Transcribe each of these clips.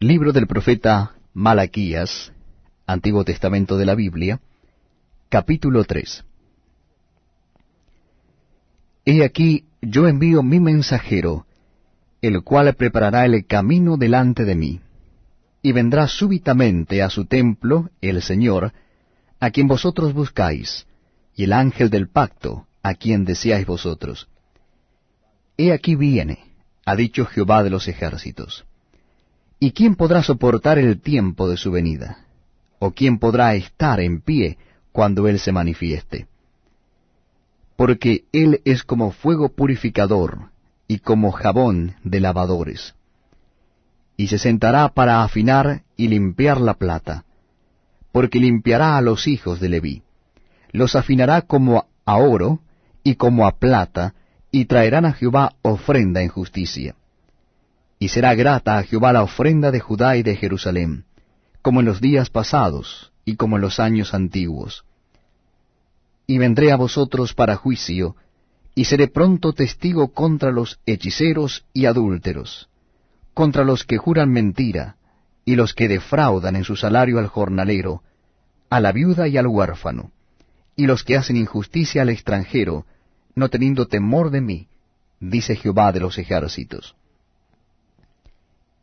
Libro del profeta Malaquías, Antiguo Testamento de la Biblia, capítulo 3. He aquí yo envío mi mensajero, el cual preparará el camino delante de mí, y vendrá súbitamente a su templo el Señor, a quien vosotros buscáis, y el ángel del pacto, a quien deseáis vosotros. He aquí viene, ha dicho Jehová de los ejércitos. ¿Y quién podrá soportar el tiempo de su venida? ¿O quién podrá estar en pie cuando Él se manifieste? Porque Él es como fuego purificador y como jabón de lavadores. Y se sentará para afinar y limpiar la plata, porque limpiará a los hijos de Leví. Los afinará como a oro y como a plata, y traerán a Jehová ofrenda en justicia y será grata a Jehová la ofrenda de Judá y de Jerusalén, como en los días pasados y como en los años antiguos. Y vendré a vosotros para juicio, y seré pronto testigo contra los hechiceros y adúlteros, contra los que juran mentira, y los que defraudan en su salario al jornalero, a la viuda y al huérfano, y los que hacen injusticia al extranjero, no teniendo temor de mí, dice Jehová de los ejércitos.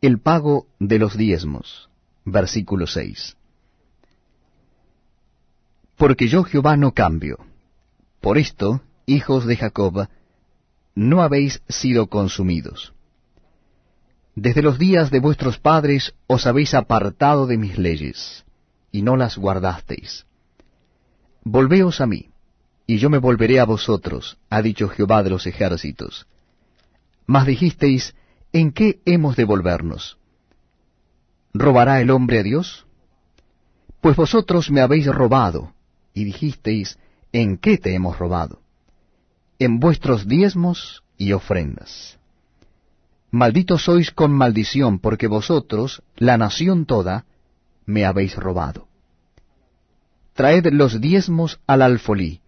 El pago de los diezmos. Versículo 6. Porque yo Jehová no cambio. Por esto, hijos de Jacob, no habéis sido consumidos. Desde los días de vuestros padres os habéis apartado de mis leyes, y no las guardasteis. Volveos a mí, y yo me volveré a vosotros, ha dicho Jehová de los ejércitos. Mas dijisteis, ¿en qué hemos de volvernos? ¿Robará el hombre a Dios? Pues vosotros me habéis robado, y dijisteis, ¿en qué te hemos robado? En vuestros diezmos y ofrendas. Malditos sois con maldición, porque vosotros, la nación toda, me habéis robado. Traed los diezmos al alfolí,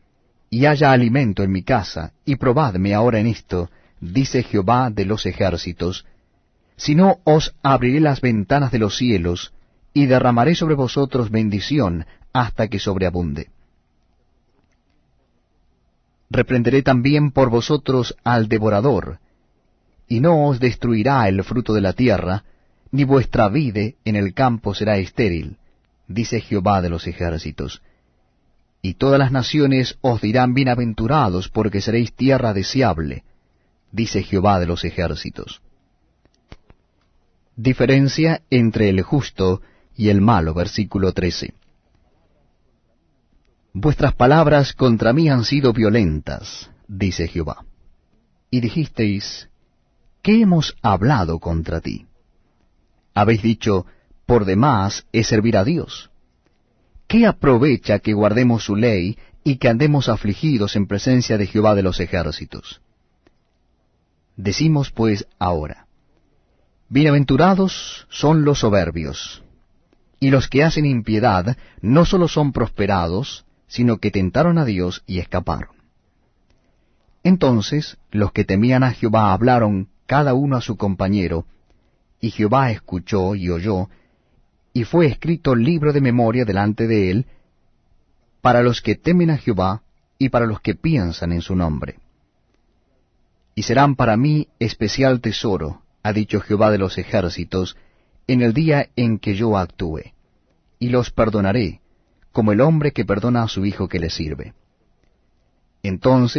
y haya alimento en mi casa, y probadme ahora en esto, dice Jehová de los ejércitos, si no os abriré las ventanas de los cielos, y derramaré sobre vosotros bendición hasta que sobreabunde. Reprenderé también por vosotros al devorador, y no os destruirá el fruto de la tierra, ni vuestra vide en el campo será estéril, dice Jehová de los ejércitos. Y todas las naciones os dirán bienaventurados, porque seréis tierra deseable, dice Jehová de los ejércitos. Diferencia entre el justo y el malo, versículo 13. Vuestras palabras contra mí han sido violentas, dice Jehová. Y dijisteis, ¿qué hemos hablado contra ti? Habéis dicho, por demás es servir a Dios. ¿Qué aprovecha que guardemos su ley y que andemos afligidos en presencia de Jehová de los ejércitos? Decimos pues ahora, Bienaventurados son los soberbios, y los que hacen impiedad no sólo son prosperados, sino que tentaron a Dios y escaparon. Entonces los que temían a Jehová hablaron cada uno a su compañero, y Jehová escuchó y oyó, y fue escrito libro de memoria delante de él, para los que temen a Jehová y para los que piensan en su nombre y serán para mí especial tesoro, ha dicho Jehová de los ejércitos, en el día en que yo actúe, y los perdonaré, como el hombre que perdona a su hijo que le sirve. Entonces